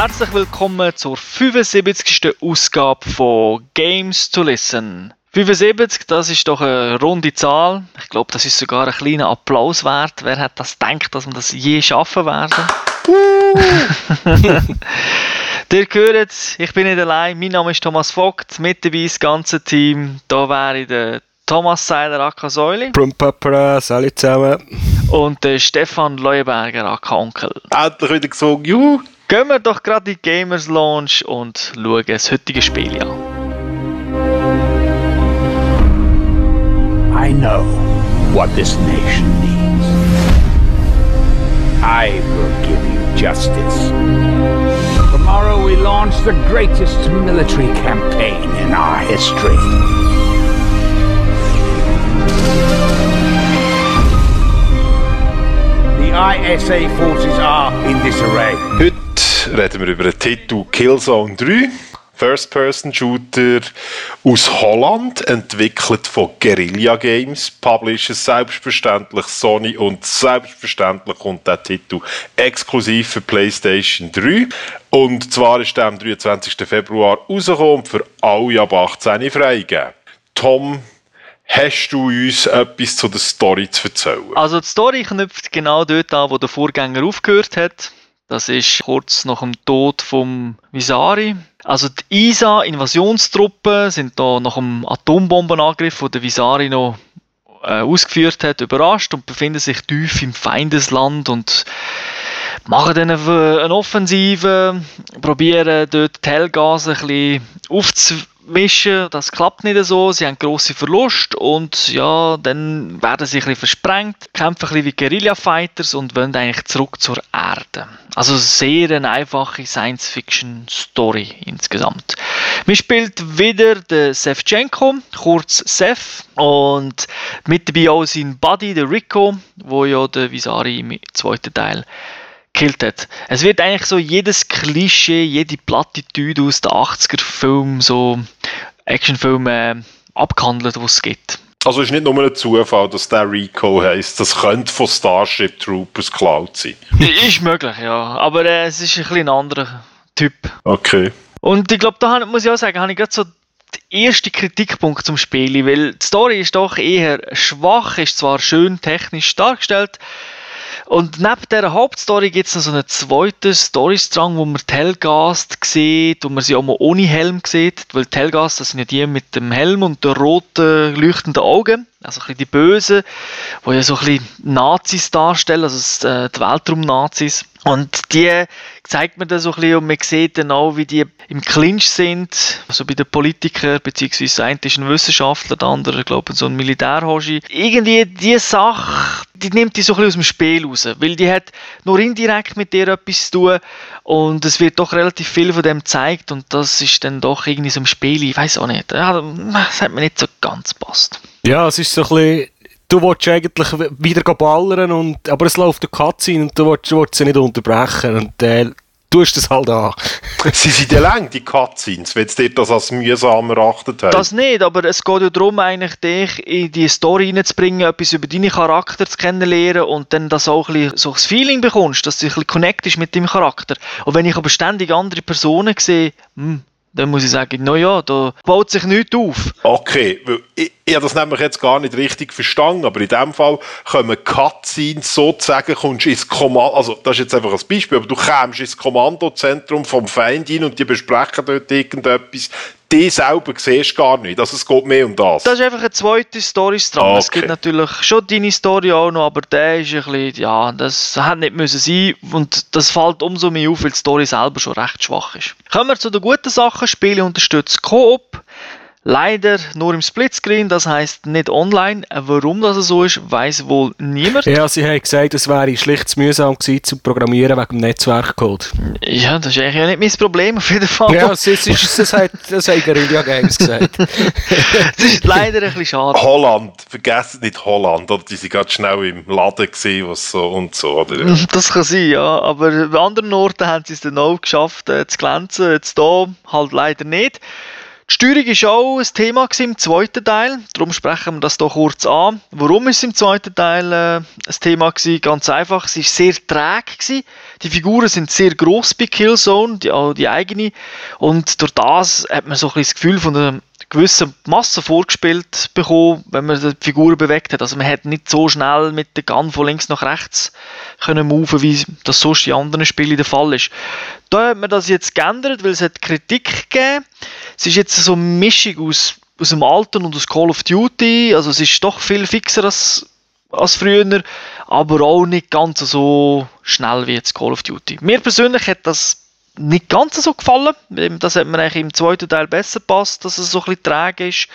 Herzlich willkommen zur 75. Ausgabe von Games to Listen. 75, das ist doch eine runde Zahl. Ich glaube, das ist sogar ein kleiner Applaus wert. Wer hat das gedacht, dass wir das je schaffen werden? Ihr hört, ich bin nicht allein. Mein Name ist Thomas Vogt. Mit dabei das ganze Team. Da wäre der Thomas Seiler aka Säuli. Brumpapra, salut zusammen. Und der Stefan Leuberger aka Onkel. Endlich wieder gesungen, juhu! Gehen wir doch gerade in die Gamers Launch und schauen das heutige Spiel an. I know what this nation needs. I will give you justice. Tomorrow we launch the greatest military campaign in our history. The ISA forces are in disarray. Reden wir über den Titel Killzone 3. First-Person-Shooter aus Holland, entwickelt von Guerilla Games, Publisher selbstverständlich Sony und selbstverständlich kommt der Titel exklusiv für PlayStation 3. Und zwar ist der am 23. Februar rausgekommen und für alle ab 18 freigegeben. Tom, hast du uns etwas zu der Story zu erzählen? Also die Story knüpft genau dort an, wo der Vorgänger aufgehört hat. Das ist kurz nach dem Tod vom Visari. Also die ISA, Invasionstruppen, sind da nach dem Atombombenangriff, den der Visari noch äh, ausgeführt hat, überrascht und befinden sich tief im Feindesland und machen dann eine, eine Offensive, probieren dort die Hellgase ein bisschen aufzumischen. Das klappt nicht so, sie haben grosse Verluste und ja, dann werden sie ein bisschen versprengt, kämpfen ein bisschen wie Guerilla-Fighters und wollen eigentlich zurück zur Erde. Also sehr eine einfache Science-Fiction-Story insgesamt. Man spielt wieder den Sevchenko, kurz Sev, und mit dabei auch sein Buddy, der Rico, wo ja der Visari im zweiten Teil gekillt hat. Es wird eigentlich so jedes Klischee, jede Plattitüde aus den 80er-Filmen, so Actionfilme äh, abgehandelt, die es gibt. Also es ist nicht nur ein Zufall, dass der Rico heisst. Das könnte von Starship Troopers geklaut sein. ist möglich, ja. Aber äh, es ist ein bisschen ein anderer Typ. Okay. Und ich glaube, da muss ich auch sagen, habe ich gerade so den ersten Kritikpunkt zum Spiel, weil die Story ist doch eher schwach, ist zwar schön technisch dargestellt, und neben dieser Hauptstory gibt es noch so einen zweiten Storystrang, wo man Telgast sieht, wo man sie auch mal ohne Helm sieht, weil Telgast, das sind ja die mit dem Helm und den roten, leuchtenden Augen, also ein die Bösen, die ja so ein bisschen Nazis darstellen, also äh, die Weltraum-Nazis. Und die zeigt man dann so ein bisschen und man sieht dann auch, wie die im Clinch sind, also bei den Politikern, beziehungsweise ein ist ein Wissenschaftler, der andere, glaube ich, so ein Militärhoshi. Irgendwie diese Sache, die nimmt die so ein bisschen aus dem Spiel raus, weil die hat nur indirekt mit dir etwas zu tun und es wird doch relativ viel von dem gezeigt und das ist dann doch irgendwie so im Spiel, ich weiß auch nicht, das hat mir nicht so ganz passt. Ja, es ist so ein bisschen du willst eigentlich wieder ballern, und, aber es läuft eine Cutscene und du willst, willst sie nicht unterbrechen und äh, tust das halt an. sie sind ja lang, die Cutscenes, wenn du dir das als mühsam erachtet hast. Das nicht, aber es geht ja darum, eigentlich dich in die Story reinzubringen, etwas über deinen Charakter zu kennenlernen und dann das auch ein bisschen so das Feeling bekommst, dass du ein bisschen connectest mit deinem Charakter. Und wenn ich aber ständig andere Personen sehe, hm, dann muss ich sagen, naja, da baut sich nichts auf. Okay, weil ich, ich habe das nämlich jetzt gar nicht richtig verstanden, aber in dem Fall kommen Cutscenes sozusagen, kommst ins Kommando, also das ist jetzt einfach ein Beispiel, aber du kommst ins Kommandozentrum vom Feind hin und die besprechen dort irgendetwas, die selber siehst gar nicht. Also es geht mehr um das. Das ist einfach eine zweite Storystrang. Okay. Es gibt natürlich schon deine Story auch noch, aber der ist ein bisschen, ja, das hätte nicht müssen sein und das fällt umso mehr auf, weil die Story selber schon recht schwach ist. Kommen wir zu den guten Sachen. Spiele unterstützt Koop. Leider nur im Splitscreen, das heißt nicht online. Warum das so ist, weiß wohl niemand. Ja, sie haben gesagt, es wäre schlicht zu mühsam gewesen zu programmieren wegen dem Netzwerkcode. Ja, das ist eigentlich ja nicht mein Problem auf jeden Fall. Ja, das, ist, das, hat, das haben Guerilla Games gesagt. das ist leider ein bisschen schade. Holland, vergessen nicht Holland, oder? Die sind gerade schnell im Laden gesehen, was so und so, oder? Das kann sein, ja. Aber an anderen Orten haben sie es dann auch geschafft, äh, zu glänzen. Jetzt hier halt leider nicht. Steuerung war auch ein Thema im zweiten Teil, darum sprechen wir das hier kurz an. Warum ist es im zweiten Teil äh, ein Thema gewesen? Ganz einfach, es war sehr träge. Gewesen. Die Figuren sind sehr gross bei Killzone, die, auch die eigene, und durch das hat man so ein bisschen das Gefühl von einer gewissen Masse vorgespielt bekommen, wenn man die Figuren bewegt hat. Also man hat nicht so schnell mit der Gun von links nach rechts können moven, wie das sonst in anderen Spielen der Fall ist. Da hat man das jetzt geändert, weil es hat Kritik gegeben. Es ist jetzt so eine Mischung aus, aus dem Alten und aus Call of Duty. Also es ist doch viel fixer als, als früher, aber auch nicht ganz so schnell wie jetzt Call of Duty. Mir persönlich hat das nicht ganz so gefallen. Das hat mir eigentlich im zweiten Teil besser passt, dass es so ein bisschen träge ist.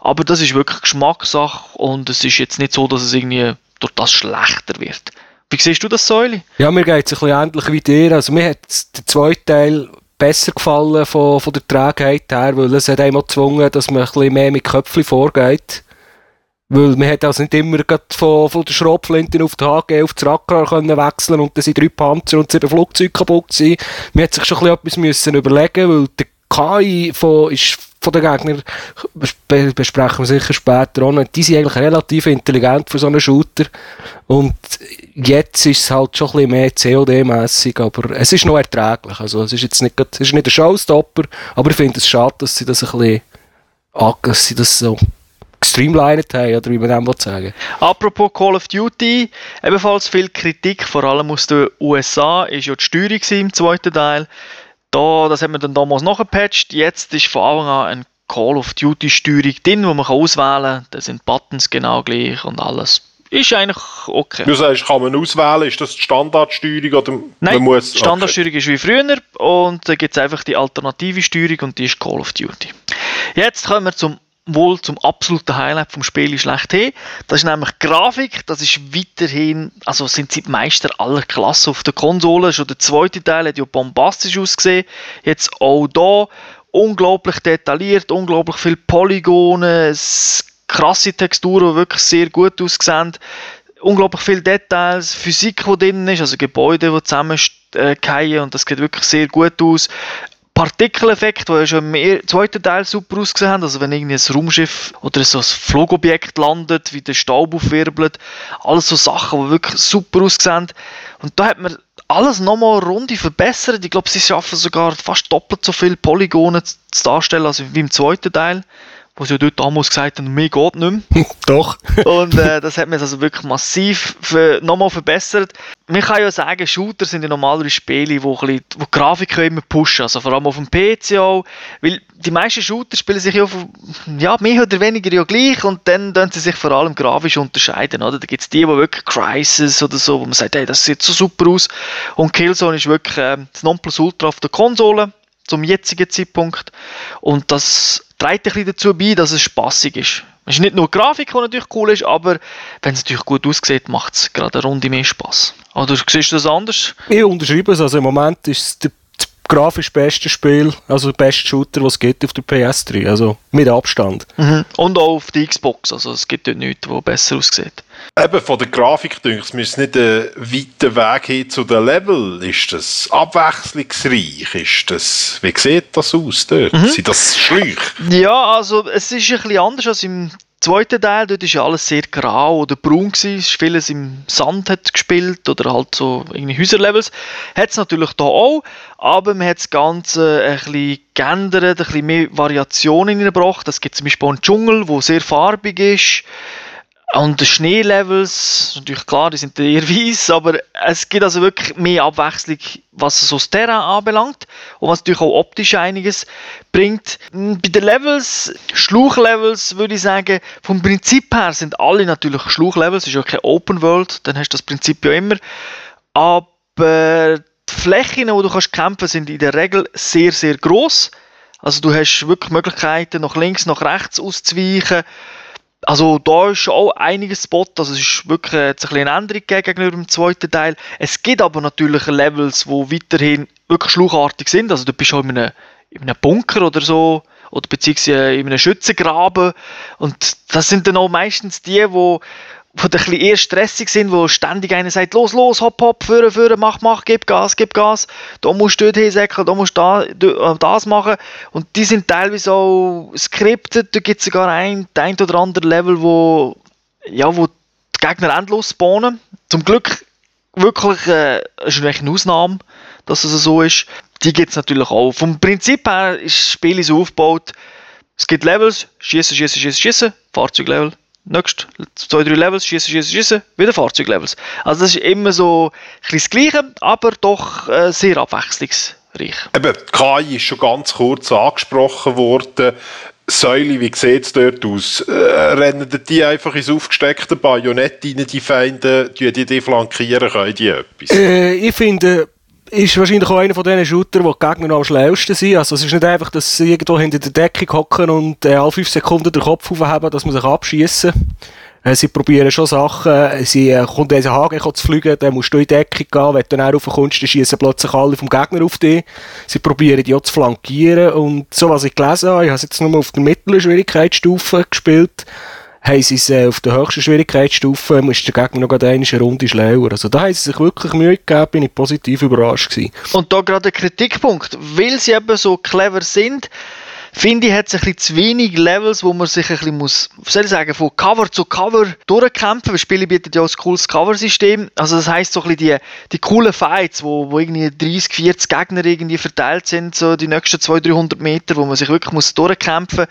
Aber das ist wirklich Geschmackssache und es ist jetzt nicht so, dass es irgendwie durch das schlechter wird. Wie siehst du das, Säule? Ja, mir geht es ein bisschen ähnlich wie dir. Also mir hat der zweite Teil besser gefallen von, von der Trägheit her, weil es hat einmal gezwungen, dass man ein bisschen mehr mit Köpfchen vorgeht. Weil man hat also nicht immer von, von der Schrotflinte auf die HG auf das Rackrar können wechseln und dann sind drei Panzer und sieben Flugzeuge kaputt gewesen. Man hat sich schon ein bisschen etwas müssen überlegen, weil der KI von, ist von den Gegnern, besprechen wir sicher später auch die sind eigentlich relativ intelligent für so einen Shooter. Und jetzt ist es halt schon ein bisschen mehr COD-mässig, aber es ist noch erträglich. Also es ist jetzt nicht, es ist nicht ein Showstopper, aber ich finde es schade, dass sie das ein bisschen, dass sie das so gestreamlined haben, oder wie man das sagen Apropos Call of Duty, ebenfalls viel Kritik, vor allem aus den USA, ist ja die Steuerung im zweiten Teil. Da, das hat man dann damals noch gepatcht. Jetzt ist von Anfang an ein Call of Duty Steuerung drin, wo man auswählen kann. Da sind Buttons genau gleich und alles. Ist eigentlich okay. Du sagst, kann man auswählen, ist das die Standardsteuerung oder Nein, man muss, die Standardsteuerung okay. ist wie früher und da gibt es einfach die alternative Steuerung und die ist Call of Duty. Jetzt kommen wir zum wohl zum absoluten Highlight vom Spiel schlechthin. Das ist nämlich die Grafik. Das ist weiterhin, also sind sie die Meister aller Klassen auf der Konsole. Schon der zweite Teil hat ja bombastisch ausgesehen. Jetzt auch da unglaublich detailliert, unglaublich viele Polygone, krasse Texturen, die wirklich sehr gut aussehen. Unglaublich viele Details, Physik, die drin ist, also Gebäude, die zusammenfallen und das geht wirklich sehr gut aus. Partikeleffekt, die ja schon im zweiten Teil super ausgesehen haben, also wenn irgendwie ein Raumschiff oder so ein Flugobjekt landet, wie der Staub aufwirbelt, alles so Sachen, die wirklich super aussehen. Und da hat man alles nochmal eine Runde verbessert. Ich glaube, sie schaffen sogar fast doppelt so viele Polygone zu darstellen als wie im zweiten Teil sie ja dort damals gesagt haben, mehr geht nicht mehr. Doch. und äh, das hat mir also wirklich massiv für, nochmal verbessert. Man kann ja sagen, Shooter sind ja normalerweise Spiele, wo, bisschen, wo die Grafik immer pushen, also vor allem auf dem PC auch, weil die meisten Shooter spielen sich ja, auf, ja mehr oder weniger ja gleich und dann tun sie sich vor allem grafisch unterscheiden, oder? Da gibt es die, die wirklich Crisis oder so, wo man sagt, hey, das sieht so super aus und Killzone ist wirklich äh, das Nonplusultra auf der Konsole zum jetzigen Zeitpunkt und das trägt ein bisschen dazu bei, dass es spaßig ist. Es ist nicht nur die Grafik, die natürlich cool ist, aber wenn es natürlich gut aussieht, macht es gerade eine Runde mehr Spaß. Oder siehst du das anders? Ich unterschreibe es. Also im Moment ist es das grafisch beste Spiel, also der beste Shooter, was es gibt auf der PS3. Also mit Abstand. Mhm. Und auch auf der Xbox. Also es gibt dort nichts, was besser aussieht. Eben von der Grafik denke ich, es nicht ein weiter Weg hin zu den Level. Ist das abwechslungsreich? Ist das, wie sieht das aus dort? Mhm. Sind das Schläuche? Ja, also es ist ein bisschen anders als im zweiten Teil. Dort war ja alles sehr grau oder braun. Gewesen. Es ist vieles im Sand hat gespielt oder halt so irgendwie Häuserlevels. Hat es natürlich da auch, aber man hat das Ganze ein bisschen geändert, ein bisschen mehr Variationen hineingebracht. Es gibt zum Beispiel einen Dschungel, der sehr farbig ist und die Schneelevels, natürlich klar, die sind eher weiß, aber es gibt also wirklich mehr Abwechslung, was so das Terrain anbelangt und was natürlich auch optisch einiges bringt. Bei den Levels, Schluchlevels würde ich sagen, vom Prinzip her sind alle natürlich Schluchlevels, ist ja keine Open World, dann hast du das Prinzip ja immer, aber die Flächen, wo du kannst kämpfen, sind in der Regel sehr, sehr groß. Also du hast wirklich Möglichkeiten, nach links, nach rechts auszuweichen also da ist auch einiges Spot, also es ist wirklich jetzt ein eine Änderung gegenüber dem zweiten Teil. Es gibt aber natürlich Levels, die weiterhin wirklich schluchartig sind, also du bist auch in einem, in einem Bunker oder so, oder beziehungsweise in einem Schützengraben. Und das sind dann auch meistens die, wo die ein bisschen eher stressig sind, wo ständig einer sagt, los, los, hopp, hopp, führen, führen, mach, mach, gib Gas, gib Gas, da musst du dort hinsäckeln, da musst du da, das machen. Und die sind teilweise auch scripted, da gibt es sogar ein, ein oder andere Level, wo, ja, wo die Gegner endlos spawnen. Zum Glück wirklich äh, ist eine Ausnahme, dass es so ist. Die gibt es natürlich auch. Vom Prinzip her ist das Spiel so aufgebaut, es gibt Levels, schießen, schießen, schießen, schießen, Fahrzeuglevel, Nächst, zwei, drei Levels, schießen, schießen, schießen, wieder Fahrzeuglevels. Also das ist immer so ein das Gleiche, aber doch äh, sehr abwechslungsreich. Eben, die KI ist schon ganz kurz angesprochen worden. Säule, wie sieht es dort aus? Äh, rennen die einfach ins aufgesteckte Bajonett rein, die Feinde, die die flankieren, können die etwas? Äh, ich finde, ist wahrscheinlich auch einer von diesen Shootern, wo die Gegner am schnellsten sind. Also es ist nicht einfach, dass sie irgendwo hinter der Deckung hocken und äh, alle 5 Sekunden den Kopf aufheben, dass man sich abschießen. Äh, sie probieren schon Sachen. Sie äh, kommt in Hagen zu fliegen, dann musst du in die Deckung gehen. Wenn du dann raufkommst, dann schießen plötzlich alle vom Gegner auf dich. Sie probieren die auch zu flankieren. Und so was ich gelesen habe, ich habe es jetzt nur auf der mittleren Schwierigkeitsstufe gespielt, haben sie es äh, auf der höchsten Schwierigkeitsstufe, ist der Gegner noch eine Runde schlauer. Also da haben sie sich wirklich Mühe gegeben, bin ich positiv überrascht gewesen. Und da gerade ein Kritikpunkt, weil sie eben so clever sind, finde ich, hat es ein bisschen zu wenig Levels, wo man sich ein bisschen muss, soll ich sagen, von Cover zu Cover durchkämpfen. Weil Spiele bietet ja auch ein cooles Cover-System. Also das heisst so ein bisschen die, die coolen Fights, wo, wo irgendwie 30, 40 Gegner irgendwie verteilt sind, so die nächsten 200, 300 Meter, wo man sich wirklich muss durchkämpfen muss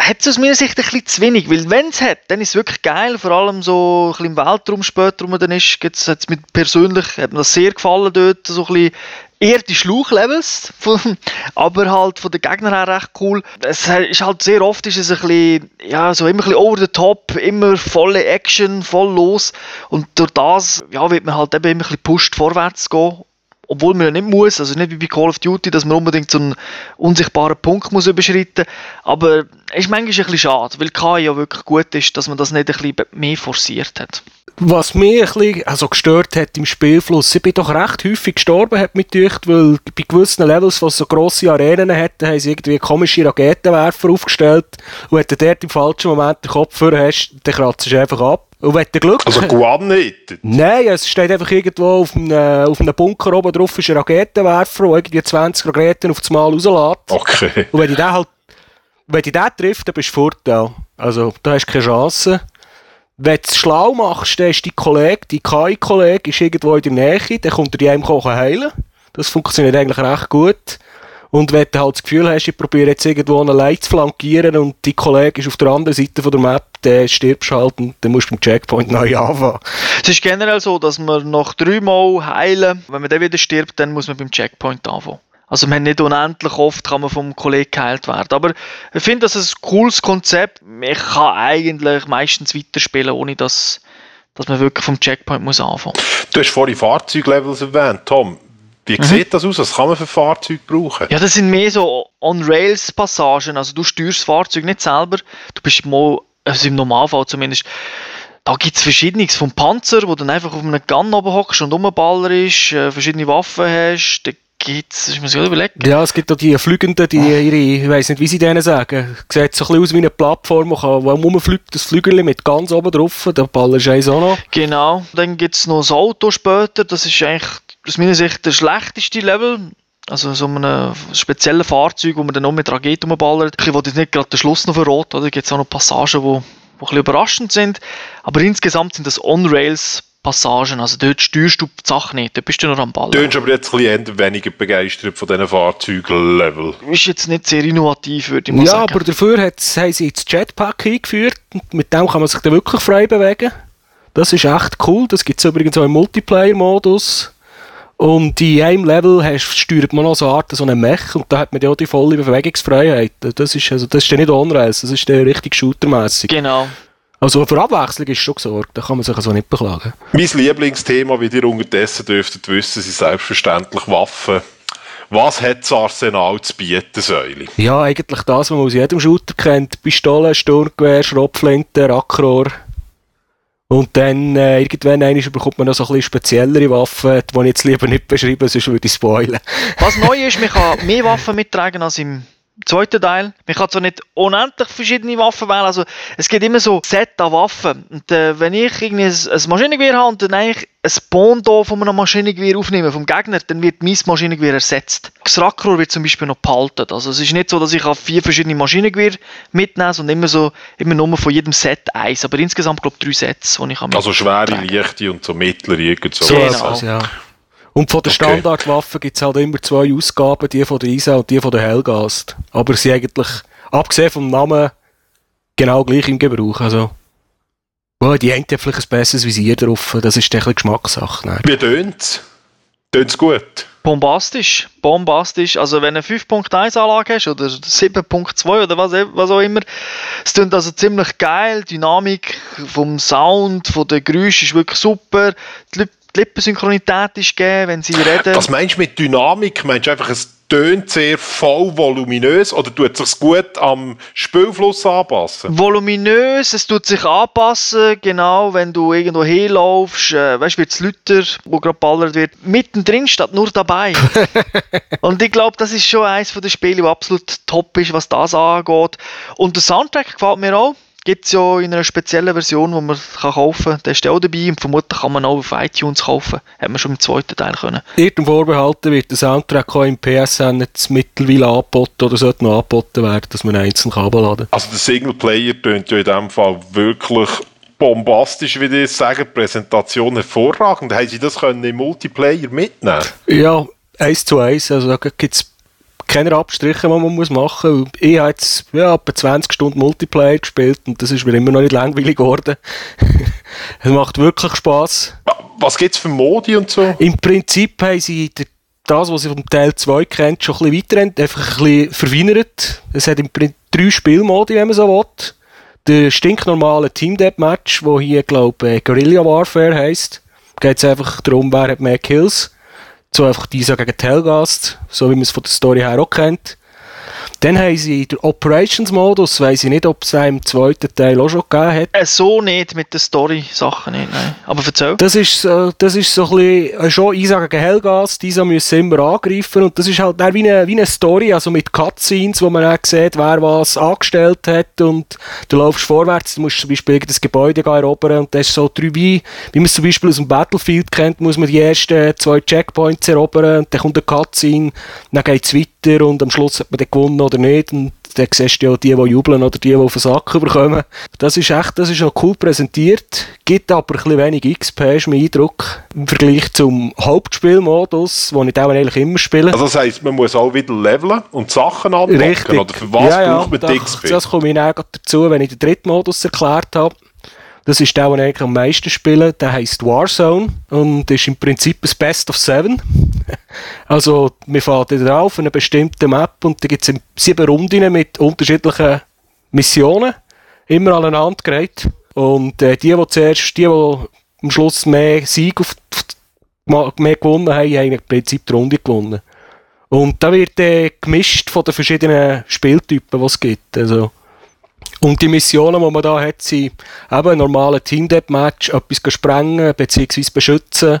hat es aus meiner Sicht ein bisschen zu wenig, weil wenn es hat, dann ist es wirklich geil, vor allem so ein bisschen im Weltraum später, wo man dann ist, gibt's, hat's mit persönlich, hat mir das sehr gefallen dort, so ein bisschen eher die Schluchlevels, aber halt von den Gegnern her recht cool. Es ist halt sehr oft ist es ein bisschen, ja, so immer ein bisschen over the top, immer volle Action, voll los. Und durch das, ja, wird man halt eben immer ein bisschen pusht vorwärts gehen obwohl man ja nicht muss, also nicht wie bei Call of Duty, dass man unbedingt so einen unsichtbaren Punkt muss überschreiten aber es ist manchmal ein bisschen schade, weil KI ja wirklich gut ist, dass man das nicht ein bisschen mehr forciert hat. Was mich ein bisschen also gestört hat im Spielfluss, ich bin doch recht häufig gestorben, hat mich gedacht, weil bei gewissen Levels, die so grosse Arenen hatten, haben sie irgendwie komische Raketenwerfer aufgestellt und wenn du dort im falschen Moment den Kopf hast, dann kratzt du einfach ab. Und wenn du Glück Also nicht? Nein, es steht einfach irgendwo auf einem, auf einem Bunker oben drauf ist ein Raketenwerfer, der irgendwie 20 Raketen auf das Mal rauslässt. Okay. Und wenn du den halt, wenn du den trifft, dann bist du Vorteil. Also, da hast du keine Chance. Wenn du es schlau machst, dann ist dein Kollege, dein KI-Kollege, ist irgendwo in der Nähe, dann kommt er dir einem heilen. Das funktioniert eigentlich recht gut. Und wenn du halt das Gefühl hast, ich probiere jetzt irgendwo einen Light zu flankieren und dein Kollege ist auf der anderen Seite von der Map, dann stirbst du halt und dann musst du beim Checkpoint neu anfangen. Es ist generell so, dass man nach dreimal heilen, wenn man dann wieder stirbt, dann muss man beim Checkpoint anfangen. Also man nicht unendlich oft kann man vom Kollegen geheilt werden. Aber ich finde, das ist ein cooles Konzept. Ich kann eigentlich meistens weiterspielen, ohne dass, dass man wirklich vom Checkpoint muss anfangen muss. Du hast vorhin Fahrzeuglevels erwähnt, Tom. Wie mhm. sieht das aus? Was kann man für Fahrzeuge brauchen? Ja, das sind mehr so On-Rails-Passagen. Also du steuerst das Fahrzeug nicht selber. Du bist mal, also im Normalfall zumindest, da gibt es verschiedenes. Vom Panzer, wo du dann einfach auf einem Gun oben hockst und rumballer ist, äh, verschiedene Waffen hast. Da gibt es, ich muss mir überlegen. Ja, es gibt auch die Flügenden, die ihre, ich weiß nicht, wie sie denen sagen. Sieht so ein bisschen aus wie eine Plattform, wo rumfliegt, das Flügel mit ganz oben drauf, da ballerst du eins auch noch. Genau. Dann gibt es noch das Auto später, das ist eigentlich aus meiner Sicht der schlechteste Level. Also so ein spezielles Fahrzeug, wo man dann noch mit Raketen umballert. Ich will jetzt nicht gerade den Schluss noch verraten, oder? Da gibt es auch noch Passagen, die, die ein bisschen überraschend sind. Aber insgesamt sind das On-Rails Passagen. Also dort steuerst du die Sache nicht, dort bist du noch am Ball. Du bist aber jetzt ein weniger begeistert von diesen Fahrzeugen-Level. Ist jetzt nicht sehr innovativ, würde ich mal ja, sagen. Ja, aber dafür haben sie jetzt Jetpack eingeführt. Mit dem kann man sich dann wirklich frei bewegen. Das ist echt cool. Das gibt es übrigens auch im Multiplayer-Modus. Und in einem Level hast, steuert man noch so eine Art so einen Mech und da hat man ja auch die volle Bewegungsfreiheit. Das ist, also, das ist dann nicht Unreis, das ist dann richtig shootermäßig. Genau. Also für Abwechslung ist schon gesorgt, da kann man sich also nicht beklagen. Mein Lieblingsthema, wie ihr unterdessen dürftet wissen, sind selbstverständlich Waffen. Was hat das Arsenal zu bieten, Säule? Ja, eigentlich das, was man aus jedem Shooter kennt. Pistolen, Sturmgewehr, Schrotflinte, Rackrohr. Und dann äh, irgendwann einmal bekommt man noch so ein bisschen speziellere Waffen, die ich jetzt lieber nicht beschreiben, sonst würde ich spoilen. Was neu ist, man kann mehr Waffen mittragen als im zweiten Teil. Man kann zwar nicht unendlich verschiedene Waffen wählen, also es gibt immer so Set an Waffen. Und äh, wenn ich irgendwie ein, ein Maschinengewehr habe und dann eigentlich ein Bondo von einem Maschinengewehr aufnehme vom Gegner, dann wird mein Maschinengewehr ersetzt. Das Rackrohr wird zum Beispiel noch behalten. Also es ist nicht so, dass ich vier verschiedene Maschinengewehr mitnehme, sondern immer so, immer nur von jedem Set eins. Aber insgesamt glaube ich drei Sets, die ich habe. Also schwere, leichte und so mittlere, irgend so. So Genau. etwas, ja. Und von der Okay. Standardwaffe gibt es halt immer zwei Ausgaben, die von der ISA und die von der Hellgast. Aber sie eigentlich, abgesehen vom Namen, genau gleich im Gebrauch. Also, well, die haben ja vielleicht ein besseres Visier drauf. Das ist ein bisschen Geschmackssache. ne? Wie tönt's? Tönt's gut? Bombastisch, bombastisch. Also wenn du eine 5.1 Anlage hast oder 7.2 oder was, was auch immer, es klingt also ziemlich geil. Die Dynamik vom Sound, von den Geräuschen ist wirklich super. Die, Lip die Lippensynchronität ist gegeben, wenn sie reden. Was meinst du mit Dynamik? Meinst du einfach, es tönt sehr voll voluminös oder tut es sich gut am Spielfluss anpassen? Voluminös, es tut sich anpassen, genau, wenn du irgendwo hinlaufst, äh, weißt du, wird es lauter, wo gerade ballert wird. Mittendrin statt nur dabei. Und ich glaube, das ist schon eines der Spiele, das absolut top ist, was das angeht. Und der Soundtrack gefällt mir auch. Gibt es ja in einer speziellen Version, die man kann kaufen kann. Der ist ja auch dabei und vermutlich kann man auch auf iTunes kaufen. Hat man schon im zweiten Teil können. Irgendeinem vorbehalten wird der Soundtrack auch im PSN jetzt mittlerweile angeboten oder sollte noch angeboten werden, dass man einzeln kann abladen Also der Singleplayer tönt ja in dem Fall wirklich bombastisch, wie die sagen. Die Präsentation hervorragend. Haben Sie das können im Multiplayer mitnehmen? Ja, eins zu eins. Also da gibt es keine Abstriche, die man muss machen muss. Ich habe jetzt ja, etwa 20 Stunden Multiplayer gespielt und das ist mir immer noch nicht langweilig geworden. es macht wirklich Spaß. Was gibt es für Modi und so? Im Prinzip haben sie der, das, was sie vom Teil 2 kennt, schon ein bisschen weiterent, einfach ein bisschen verfeinert. Es hat im Prinzip drei Spielmodi, wenn man so will. Der stinknormale Team Deathmatch, wo hier, glaube ich, Guerilla Warfare heisst. Geht es einfach darum, wer hat mehr Kills. So einfach dieser gegen die so wie man es von der Story her auch kennt. Dann haben sie den Operations-Modus, weiß ich nicht, ob es im zweiten Teil auch schon gegeben hat. Äh, so nicht mit den Story-Sachen nicht, nein. Aber erzähl. Das ist, so, das ist so ein bisschen, äh, schon Isa gegen Helgas, die Isa müssen immer angreifen und das ist halt dann wie eine, wie eine Story, also mit Cutscenes, wo man dann sieht, wer was angestellt hat und du läufst vorwärts, du musst zum Beispiel das Gebäude erobern und das ist so drei wie, wie man es zum Beispiel aus dem Battlefield kennt, muss man die ersten zwei Checkpoints erobern und dann kommt eine Cutscene, dann geht es weiter und am Schluss hat man dann gewonnen oder nicht und dann siehst du ja die, die jubeln oder die, die auf den Sack bekommen. Das ist echt, das ist noch cool präsentiert, gibt aber ein bisschen wenig XP, ist mein Eindruck, im Vergleich zum Hauptspielmodus, den ich auch eigentlich immer spiele. Also das heisst, man muss auch wieder leveln und Sachen anpacken. Richtig. Oder für was ja, ja, braucht man da, die XP? Das komme ich dann dazu, wenn ich den dritten Modus erklärt habe. Das ist der, den ich am meisten spiele. Der heisst Warzone und ist im Prinzip ein Best of Seven. Also, wir fahren da drauf, eine bestimmte Map und da gibt es sieben Runden mit unterschiedlichen Missionen, immer aneinander gereiht. Und äh, die, die zuerst, die, die am Schluss mehr Sieg auf, auf, mehr gewonnen haben, haben im Prinzip die Runde gewonnen. Und da wird äh, gemischt von den verschiedenen Spieltypen, die es gibt. Also, und die Missionen, die man da hat, sind eben ein normaler Team-Deathmatch, etwas sprengen bzw. beschützen.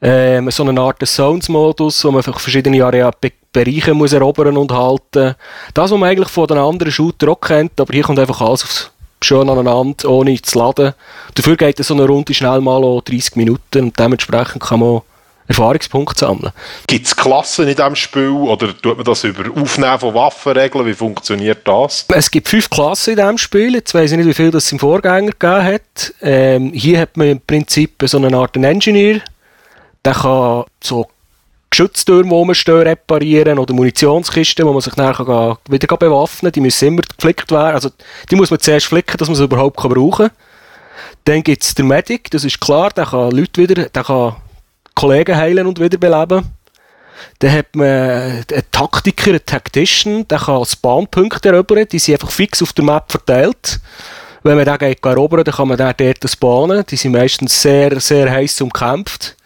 Ähm, so eine Art Zones-Modus, wo man verschiedene Area Be Bereiche muss erobern und halten. Das, was man eigentlich von den anderen Shooter auch kennt, aber hier kommt einfach alles aufs schön aneinander, ohne zu laden. Dafür geht so eine Runde schnell mal auch 30 Minuten und dementsprechend kann man Erfahrungspunkte sammeln. Gibt es Klassen in diesem Spiel oder tut man das über Aufnehmen von Waffen regeln? Wie funktioniert das? Es gibt fünf Klassen in diesem Spiel. Jetzt weiss ich nicht, wie viel das im Vorgänger gegeben hat. Ähm, hier hat man im Prinzip so eine Art Engineer. Der kann so Geschütztürme, die rumstehen, reparieren oder Munitionskisten, wo man sich dann kann wieder bewaffnen kann. Die müssen immer geflickt werden. Also, die muss man zuerst flicken, dass man sie überhaupt kann brauchen kann. Dann gibt es den Medic, das ist klar, der kann Leute wieder, der kann Kollegen heilen und wiederbeleben. Dann hat man einen Taktiker, einen Tactician, der kann Spawnpunkte erobern, die sind einfach fix auf der Map verteilt. Wenn man den geht erobern, dann kann man den dort spawnen. Die sind meistens sehr, sehr heiß umkämpft.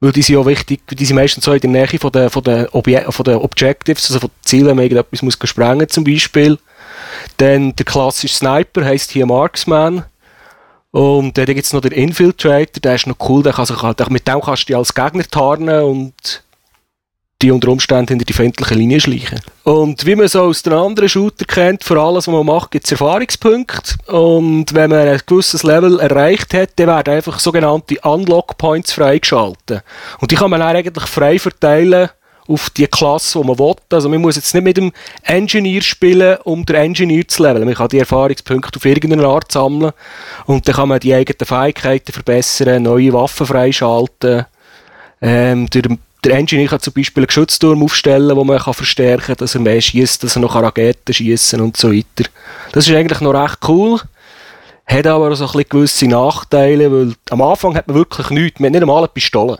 Weil die sind auch wichtig, die sind meistens so in der Nähe von den, von den, Obje von den Objectives, also von den Zielen, wenn man irgendetwas muss sprengen zum Beispiel. Dann der klassische Sniper heisst hier Marksman. Und äh, dann gibt es noch den Infiltrator, der ist noch cool, der kann sich halt, mit dem kannst du dich als Gegner tarnen und die unter Umständen hinter die feindliche Linie schleichen. Und wie man es aus den anderen Shooter kennt, für alles, was man macht, gibt es Erfahrungspunkte. Und wenn man ein gewisses Level erreicht hat, dann werden einfach sogenannte Unlock Points freigeschaltet. Und die kann man dann eigentlich frei verteilen auf die Klasse, die man will. Also man muss jetzt nicht mit dem Engineer spielen, um den Engineer zu leveln. Man kann die Erfahrungspunkte auf irgendeine Art sammeln und dann kann man die eigenen Fähigkeiten verbessern, neue Waffen freischalten. Ähm, der, der Engineer kann zum Beispiel einen Geschützturm aufstellen, wo man kann verstärken kann, dass er mehr schießt, dass er noch Raketen schießen und so weiter. Das ist eigentlich noch recht cool. Hat aber so ein bisschen gewisse Nachteile, weil am Anfang hat man wirklich nichts. Man hat nicht einmal eine Pistole.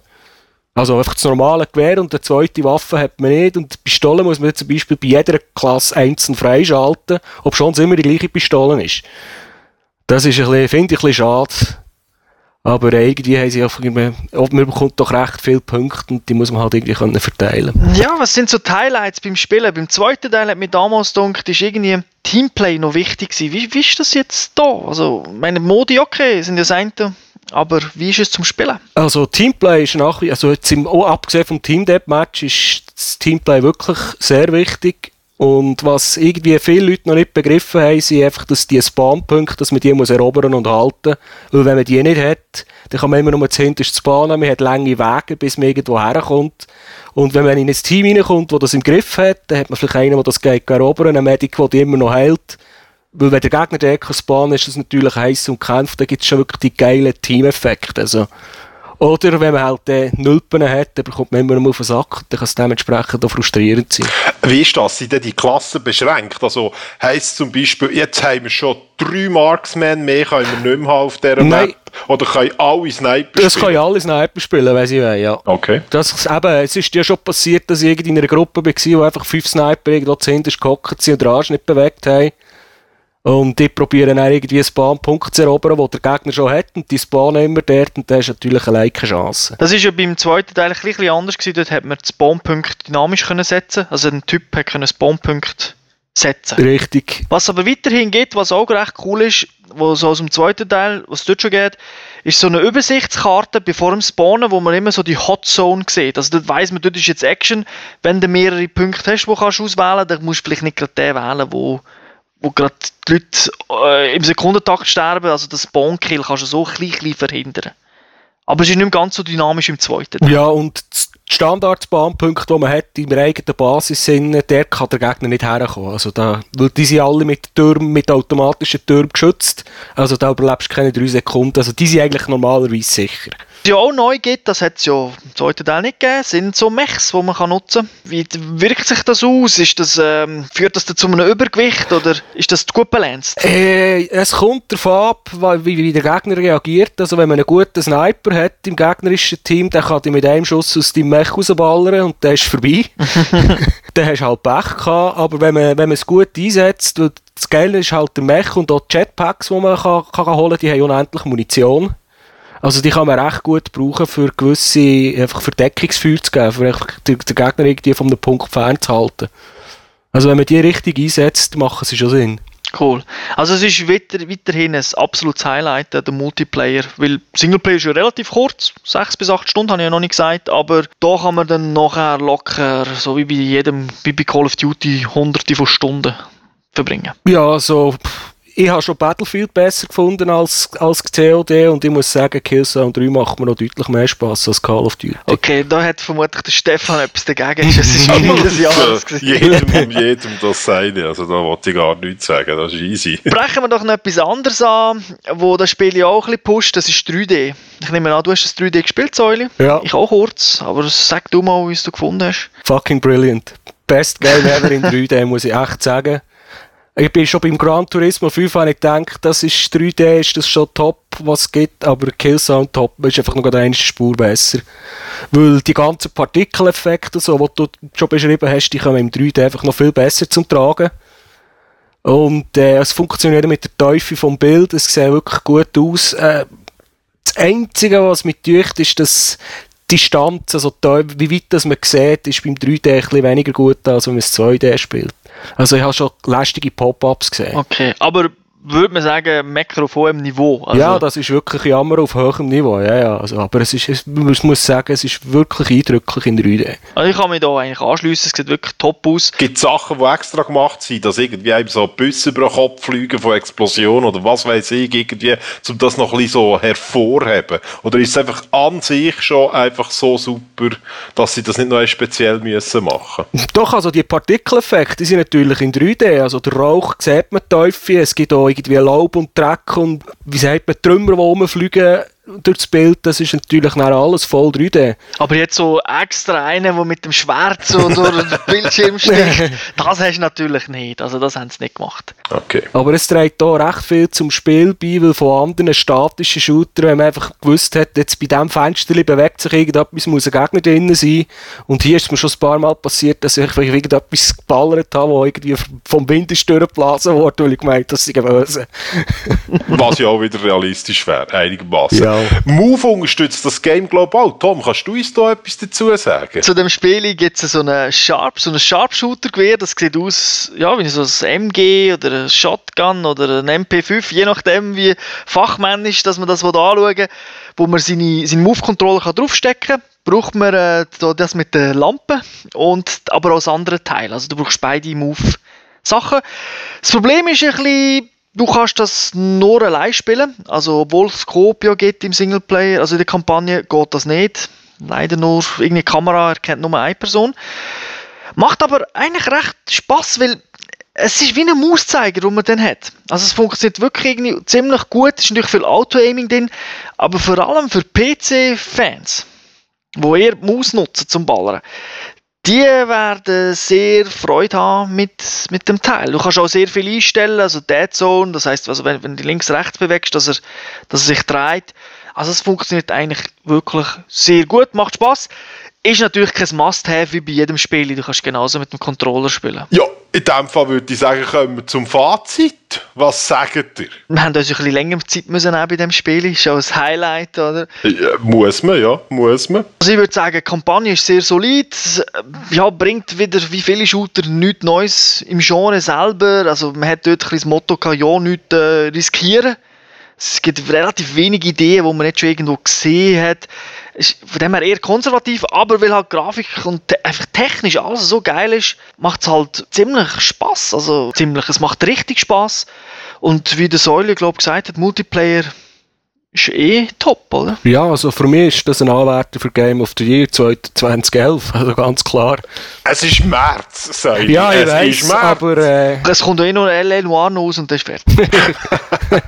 Also einfach das normale Gewehr und eine zweite Waffe hat man nicht. Und die Pistole muss man zum Beispiel bei jeder Klasse einzeln freischalten, ob schon es immer die gleiche Pistole ist. Das ist ein bisschen, finde ich ein bisschen schade. Aber irgendwie haben sie auch, man bekommt doch recht viele Punkte und die muss man halt irgendwie können verteilen Ja, was sind so die Highlights beim Spielen? Beim zweiten Teil hat mir damals gedacht, ist irgendwie Teamplay noch wichtig gewesen. Wie, wie ist das jetzt da? Also, meine Modi okay, sind ja das eine aber wie ist es zum Spielen? Also Teamplay ist nach also jetzt im, auch abgesehen vom Team Match ist das Teamplay wirklich sehr wichtig. Und was irgendwie viele Leute noch nicht begriffen haben, sind einfach, dass die Spawnpunkte, dass man die muss erobern und halten. Weil wenn man die nicht hat, dann kann man immer nur zuhinterst spawnen, man hat lange Wege, bis man irgendwo herkommt. Und wenn man in ein Team reinkommt, das das im Griff hat, dann hat man vielleicht einen, der das geht erobern, einen Medic, der die immer noch heilt. Weil wenn der Gegner der Ecke spawnt, ist das natürlich heiß und kämpft, dann gibt es schon wirklich die geilen Teameffekte. Also, oder wenn man halt äh, Nulpen hat, dann bekommt man immer noch auf den Sack, dann kann es dementsprechend auch frustrierend sein. Wie ist das? Sind denn die Klassen beschränkt? Also heisst zum Beispiel, jetzt haben wir schon drei Marksmen mehr, können wir nicht mehr haben auf dieser Nein. Map? Oder können alle Sniper spielen? Das können alle Sniper spielen, wenn sie wollen, ja. Okay. Das, eben, es ist ja schon passiert, dass ich in einer Gruppe war, wo einfach fünf Sniper irgendwo zuhinterst gehockt sind und den Arsch nicht bewegt haben. Und die probieren dann irgendwie einen Spawnpunkt zu erobern, den der Gegner schon hat. Und die spawnen immer dort und da ist natürlich eine keine Chance. Das ist ja beim zweiten Teil ein bisschen anders gewesen. Dort hat man den Spawnpunkt dynamisch können setzen Also ein Typ hat können Spawnpunkt setzen. Richtig. Was aber weiterhin geht, was auch recht cool ist, was aus dem zweiten Teil, was dort schon geht, ist so eine Übersichtskarte bevor dem Spawnen, wo man immer so die Hot Zone sieht. Also dort weiss man, dort ist jetzt Action. Wenn du mehrere Punkte hast, die du auswählen kannst, dann musst du vielleicht nicht gerade den wählen, wo wo gerade die Leute äh, im Sekundentakt sterben, also das Spawn-Kill kannst du so ein bisschen verhindern. Aber es ist nicht mehr ganz so dynamisch im zweiten. Ja, und die Standard-Spawnpunkte, die man hat der eigenen Basis, sind, der kann der Gegner nicht herkommen. Also da, weil die sind alle mit Türmen, mit automatischen Türmen geschützt. Also da überlebst du keine drei Sekunden. Also die sind eigentlich normalerweise sicher. Was ja auch neu gibt, das hat es ja im zweiten Teil nicht gegeben, sind so Mechs, die man kann nutzen kann. Wie wirkt sich das aus? Ist das, ähm, führt das zu einem Übergewicht oder ist das gut balanced? Äh, es kommt darauf ab, wie, wie der Gegner reagiert. Also wenn man einen guten Sniper hat im gegnerischen Team, dann kann die mit einem Schuss aus dem Mech rausballern und der ist vorbei. dann hast du halt Pech gehabt. Aber wenn man, wenn man es gut einsetzt, das Geile ist halt der Mech und auch die Jetpacks, die man kann, kann holen kann, die haben unendlich Munition. Also die kann man recht gut brauchen, für gewisse einfach Verdeckungsfeuer zu geben, für den, den Gegner irgendwie von einem Punkt fernzuhalten. Also wenn man die richtig einsetzt, machen sie schon Sinn. Cool. Also es ist weiter, weiterhin ein absolutes Highlight, der Multiplayer, weil Singleplayer ist ja relativ kurz, 6 bis 8 Stunden habe ich ja noch nicht gesagt, aber da kann man dann nachher locker, so wie bei jedem, wie bei Call of Duty, hunderte von Stunden verbringen. Ja, also ich habe schon Battlefield besser gefunden als, als COD und ich muss sagen, Killzone 3 macht mir noch deutlich mehr Spaß als Call of Duty. Okay, da hat vermutlich der Stefan etwas dagegen. Es ist Ende des Jahres. jedem, jedem das seine, also da wollte ich gar nichts sagen, das ist easy. Brechen wir doch noch etwas anderes an, wo das Spiel ja auch ein bisschen pusht, das ist 3D. Ich nehme an, du hast das 3D gespielt, Säule. Ja. Ich auch kurz, aber sag du mal, wie es du gefunden hast. Fucking brilliant. Best Game ever in 3D, muss ich echt sagen. Ich bin schon beim Gran Turismo 5 und ich denke, das ist 3D, ist das schon top, was es gibt, aber Killzone Top ist einfach noch eine Spur besser. Weil die ganzen Partikeleffekte, so, die du schon beschrieben hast, die kommen im 3D einfach noch viel besser zum Tragen. Und äh, es funktioniert mit der Teufel vom Bild, es sieht wirklich gut aus. Äh, das Einzige, was mich täuscht, ist, dass die Distanz, also die, wie weit das man sieht, ist beim 3D ein bisschen weniger gut, als wenn man es 2D spielt. Also ich habe schon lästige Pop-Ups gesehen. Okay, aber würde man sagen, Mecker auf hohem Niveau. Also, ja, das ist wirklich Jammer auf hohem Niveau, ja, ja. Also, aber es ist, es, man muss sagen, es ist wirklich eindrücklich in 3D. Also ich kann mich da eigentlich anschliessen, es sieht wirklich top aus. Gibt es Sachen, die extra gemacht sind, dass irgendwie einem so Büsse über den Kopf fliegen von Explosionen oder was weiß ich, irgendwie, um das noch ein bisschen so hervorheben? Oder ist es einfach an sich schon einfach so super, dass sie das nicht noch speziell müssen machen Doch, also die Partikeleffekte, die sind natürlich in 3D. Also der Rauch sieht man Teufel, es gibt auch irgendwie Laub und Dreck und wie sagt man, Trümmer, die rumfliegen durchs Bild, das ist natürlich dann alles voll 3D. Aber jetzt so extra einen, der mit dem Schwert so durch den Bildschirm sticht, das hast du natürlich nicht. Also das haben sie nicht gemacht. Okay. Aber es trägt hier recht viel zum Spiel bei, weil von anderen statischen Shootern, wenn man einfach gewusst hat, jetzt bei diesem Fenster bewegt sich irgendetwas, muss ein Gegner drin sein. Und hier ist mir schon ein paar Mal passiert, dass ich irgendetwas geballert habe, wo irgendwie vom Wind ist durchgeblasen wurde, weil ich gemeint dass sie böse. Was ja auch wieder realistisch wäre, einigermaßen. Ja. Move unterstützt das Game global. Tom, kannst du uns da etwas dazu sagen? Zu dem Spiel gibt es so einen Sharp, so ein Sharpshooter-Gewehr, das sieht aus, ja, wie so ein MG oder ein Shotgun oder ein MP5, je nachdem wie fachmännisch, dass man das anschauen will, wo man seine, seine Move-Controller draufstecken kann braucht man äh, das mit der Lampe und aber auch das andere Teil. Also du brauchst beide Move-Sachen. Das Problem ist ein bisschen, Du kannst das nur allein spielen, also obwohl es Coop ja geht im Singleplayer, also in der Kampagne geht das nicht. Leider nur irgendeine Kamera erkennt nur eine Person. Macht aber eigentlich recht Spaß, weil es ist wie ein Mauszeiger, den man dann hat. Also es funktioniert wirklich irgendwie ziemlich gut, es ist natürlich viel Auto-Aiming drin, aber vor allem für PC-Fans, wo eher die Maus nutzen zum Ballern, die werden sehr Freude haben mit, mit dem Teil. Du kannst auch sehr viel einstellen, also Dead Zone, das heißt, also wenn, wenn du links-rechts bewegst, dass er, dass er sich dreht. Also es funktioniert eigentlich wirklich sehr gut, macht Spaß. Ist natürlich kein Must-Have wie bei jedem Spiel. Du kannst genauso mit dem Controller spielen. Ja, in dem Fall würde ich sagen, kommen wir zum Fazit. Was sagt ihr? Wir haben uns ein bisschen länger Zeit müssen bei diesem Spiel. Ist auch ein Highlight, oder? Ja, muss man, ja, muss man. Also ich würde sagen, die Kampagne ist sehr solid. Ja, bringt wieder, wie viele Shooter, nichts Neues im Genre selber. Also man hat dort ein bisschen das Motto gehabt, ja, nichts äh, riskieren. Es gibt relativ wenige Ideen, die man nicht schon irgendwo gesehen hat. Ist von dem her eher konservativ, aber weil halt Grafik und te einfach technisch alles so geil ist, macht es halt ziemlich Spaß. Also ziemlich, es macht richtig Spaß. Und wie der Säule, glaube ich, gesagt hat, Multiplayer ist eh top, oder? Ja, also für mich ist das ein Anwärter für Game of the Year 2011, also ganz klar. Es ist März, Säule. Ja, ich es weiß, ist März. aber... Äh, Es kommt ja eh noch LL Noir aus und das ist fertig.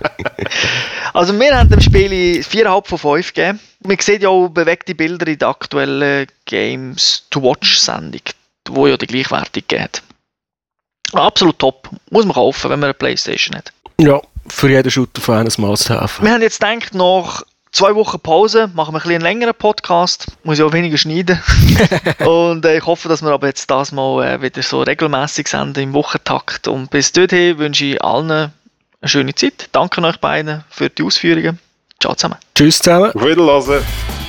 also wir haben dem Spiel 4,5 von 5 gegeben. Man sieht ja auch bewegte Bilder in der aktuellen Games to Watch Sendung, wo ja die Gleichwertung geht. Absolut top. Muss man kaufen, wenn man eine Playstation hat. ja, für jeden Shooter-Fan ein Must-Have. Wir haben jetzt gedacht, nach zwei Wochen Pause machen wir ein bisschen einen längeren Podcast. Muss ja auch weniger schneiden. und äh, ich hoffe, dass wir aber jetzt das mal äh, wieder so regelmäßig senden im Wochentakt. Und bis dorthin wünsche ich allen eine schöne Zeit. Danke euch beiden für die Ausführungen. Ciao zusammen. Tschüss zusammen. Auf Wiedersehen.